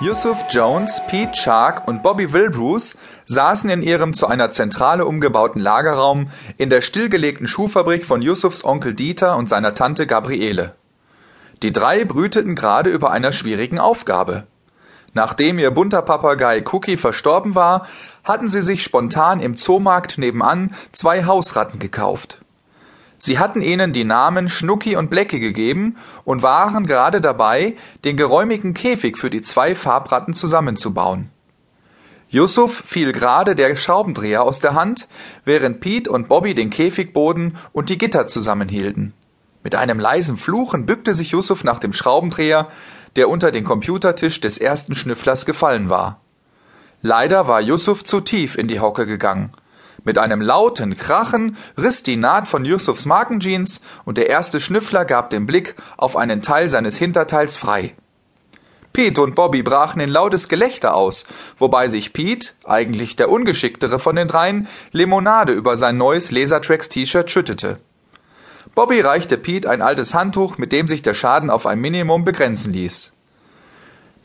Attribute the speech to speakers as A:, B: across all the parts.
A: Yusuf Jones, Pete Shark und Bobby Wilbruce saßen in ihrem zu einer Zentrale umgebauten Lagerraum in der stillgelegten Schuhfabrik von Yusufs Onkel Dieter und seiner Tante Gabriele. Die drei brüteten gerade über einer schwierigen Aufgabe. Nachdem ihr bunter Papagei Cookie verstorben war, hatten sie sich spontan im Zoomarkt nebenan zwei Hausratten gekauft. Sie hatten ihnen die Namen Schnucki und Blecki gegeben und waren gerade dabei, den geräumigen Käfig für die zwei Farbratten zusammenzubauen. Yusuf fiel gerade der Schraubendreher aus der Hand, während Pete und Bobby den Käfig boden und die Gitter zusammenhielten. Mit einem leisen Fluchen bückte sich Yusuf nach dem Schraubendreher, der unter den Computertisch des ersten Schnüfflers gefallen war. Leider war Yusuf zu tief in die Hocke gegangen. Mit einem lauten Krachen riss die Naht von Yusufs Markenjeans und der erste Schnüffler gab den Blick auf einen Teil seines Hinterteils frei. Pete und Bobby brachen in lautes Gelächter aus, wobei sich Pete, eigentlich der ungeschicktere von den dreien, Limonade über sein neues Lasertracks-T-Shirt schüttete. Bobby reichte Pete ein altes Handtuch, mit dem sich der Schaden auf ein Minimum begrenzen ließ.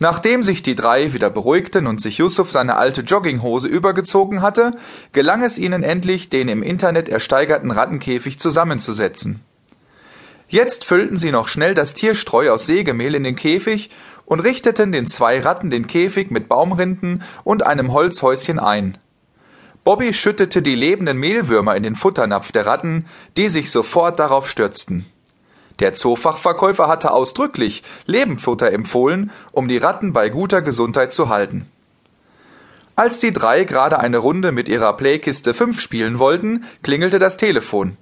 A: Nachdem sich die drei wieder beruhigten und sich Yusuf seine alte Jogginghose übergezogen hatte, gelang es ihnen endlich, den im Internet ersteigerten Rattenkäfig zusammenzusetzen. Jetzt füllten sie noch schnell das Tierstreu aus Sägemehl in den Käfig und richteten den zwei Ratten den Käfig mit Baumrinden und einem Holzhäuschen ein. Bobby schüttete die lebenden Mehlwürmer in den Futternapf der Ratten, die sich sofort darauf stürzten. Der Zoofachverkäufer hatte ausdrücklich Lebendfutter empfohlen, um die Ratten bei guter Gesundheit zu halten. Als die drei gerade eine Runde mit ihrer Playkiste 5 spielen wollten, klingelte das Telefon.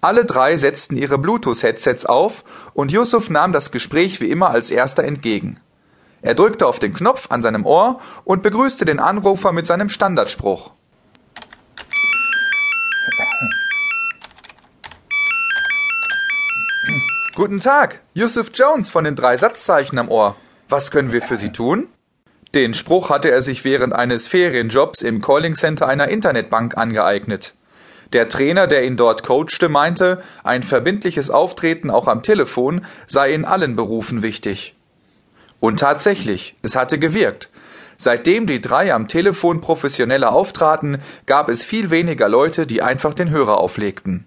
A: Alle drei setzten ihre Bluetooth-Headsets auf und Yusuf nahm das Gespräch wie immer als erster entgegen. Er drückte auf den Knopf an seinem Ohr und begrüßte den Anrufer mit seinem Standardspruch. Guten Tag, Yusuf Jones von den drei Satzzeichen am Ohr. Was können wir für Sie tun? Den Spruch hatte er sich während eines Ferienjobs im Calling Center einer Internetbank angeeignet. Der Trainer, der ihn dort coachte, meinte, ein verbindliches Auftreten auch am Telefon sei in allen Berufen wichtig. Und tatsächlich, es hatte gewirkt. Seitdem die drei am Telefon professioneller auftraten, gab es viel weniger Leute, die einfach den Hörer auflegten.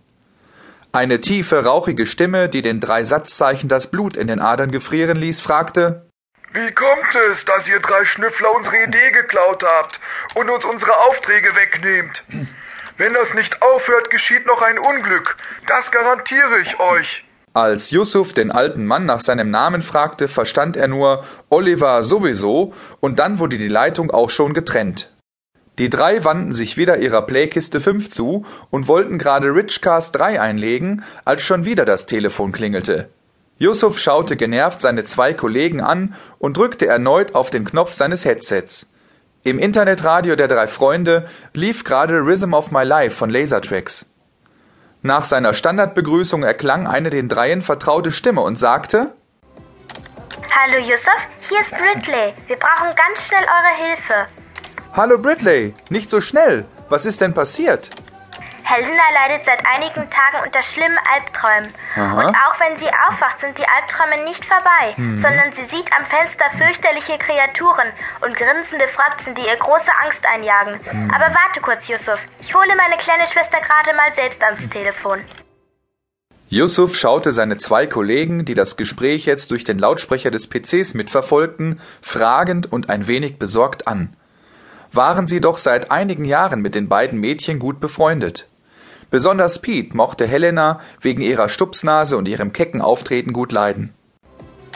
A: Eine tiefe, rauchige Stimme, die den drei Satzzeichen das Blut in den Adern gefrieren ließ, fragte
B: Wie kommt es, dass ihr drei Schnüffler unsere Idee geklaut habt und uns unsere Aufträge wegnehmt? Wenn das nicht aufhört, geschieht noch ein Unglück. Das garantiere ich euch.
A: Als Yusuf den alten Mann nach seinem Namen fragte, verstand er nur Oliver sowieso, und dann wurde die Leitung auch schon getrennt. Die drei wandten sich wieder ihrer Playkiste 5 zu und wollten gerade Richcast 3 einlegen, als schon wieder das Telefon klingelte. Yusuf schaute genervt seine zwei Kollegen an und drückte erneut auf den Knopf seines Headsets. Im Internetradio der drei Freunde lief gerade Rhythm of My Life von Lasertracks. Nach seiner Standardbegrüßung erklang eine den dreien vertraute Stimme und sagte
C: Hallo Yusuf, hier ist Bridley. Wir brauchen ganz schnell eure Hilfe.
A: Hallo Bradley, nicht so schnell. Was ist denn passiert?
C: Helena leidet seit einigen Tagen unter schlimmen Albträumen. Aha. Und auch wenn sie aufwacht, sind die Albträume nicht vorbei, mhm. sondern sie sieht am Fenster fürchterliche Kreaturen und grinsende Fratzen, die ihr große Angst einjagen. Mhm. Aber warte kurz, Yusuf. Ich hole meine kleine Schwester gerade mal selbst ans Telefon.
A: Yusuf schaute seine zwei Kollegen, die das Gespräch jetzt durch den Lautsprecher des PCs mitverfolgten, fragend und ein wenig besorgt an waren sie doch seit einigen Jahren mit den beiden Mädchen gut befreundet. Besonders Pete mochte Helena wegen ihrer Stupsnase und ihrem kecken Auftreten gut leiden.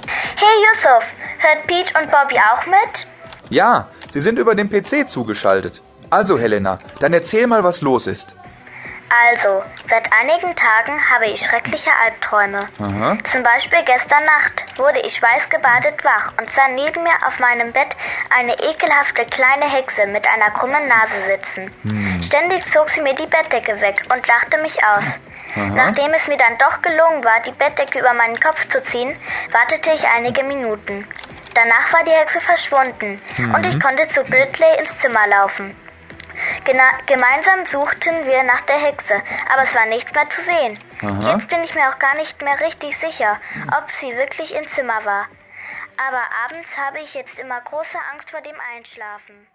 C: Hey Yusuf, hört Pete und Bobby auch mit?
A: Ja, sie sind über den PC zugeschaltet. Also Helena, dann erzähl mal, was los ist.
C: Also, seit einigen Tagen habe ich schreckliche Albträume. Aha. Zum Beispiel gestern Nacht wurde ich weißgebadet wach und sah neben mir auf meinem Bett eine ekelhafte kleine Hexe mit einer krummen Nase sitzen. Hm. Ständig zog sie mir die Bettdecke weg und lachte mich aus. Aha. Nachdem es mir dann doch gelungen war, die Bettdecke über meinen Kopf zu ziehen, wartete ich einige Minuten. Danach war die Hexe verschwunden mhm. und ich konnte zu Bridley ins Zimmer laufen. Gena gemeinsam suchten wir nach der Hexe, aber es war nichts mehr zu sehen. Aha. Jetzt bin ich mir auch gar nicht mehr richtig sicher, ob sie wirklich im Zimmer war. Aber abends habe ich jetzt immer große Angst vor dem Einschlafen.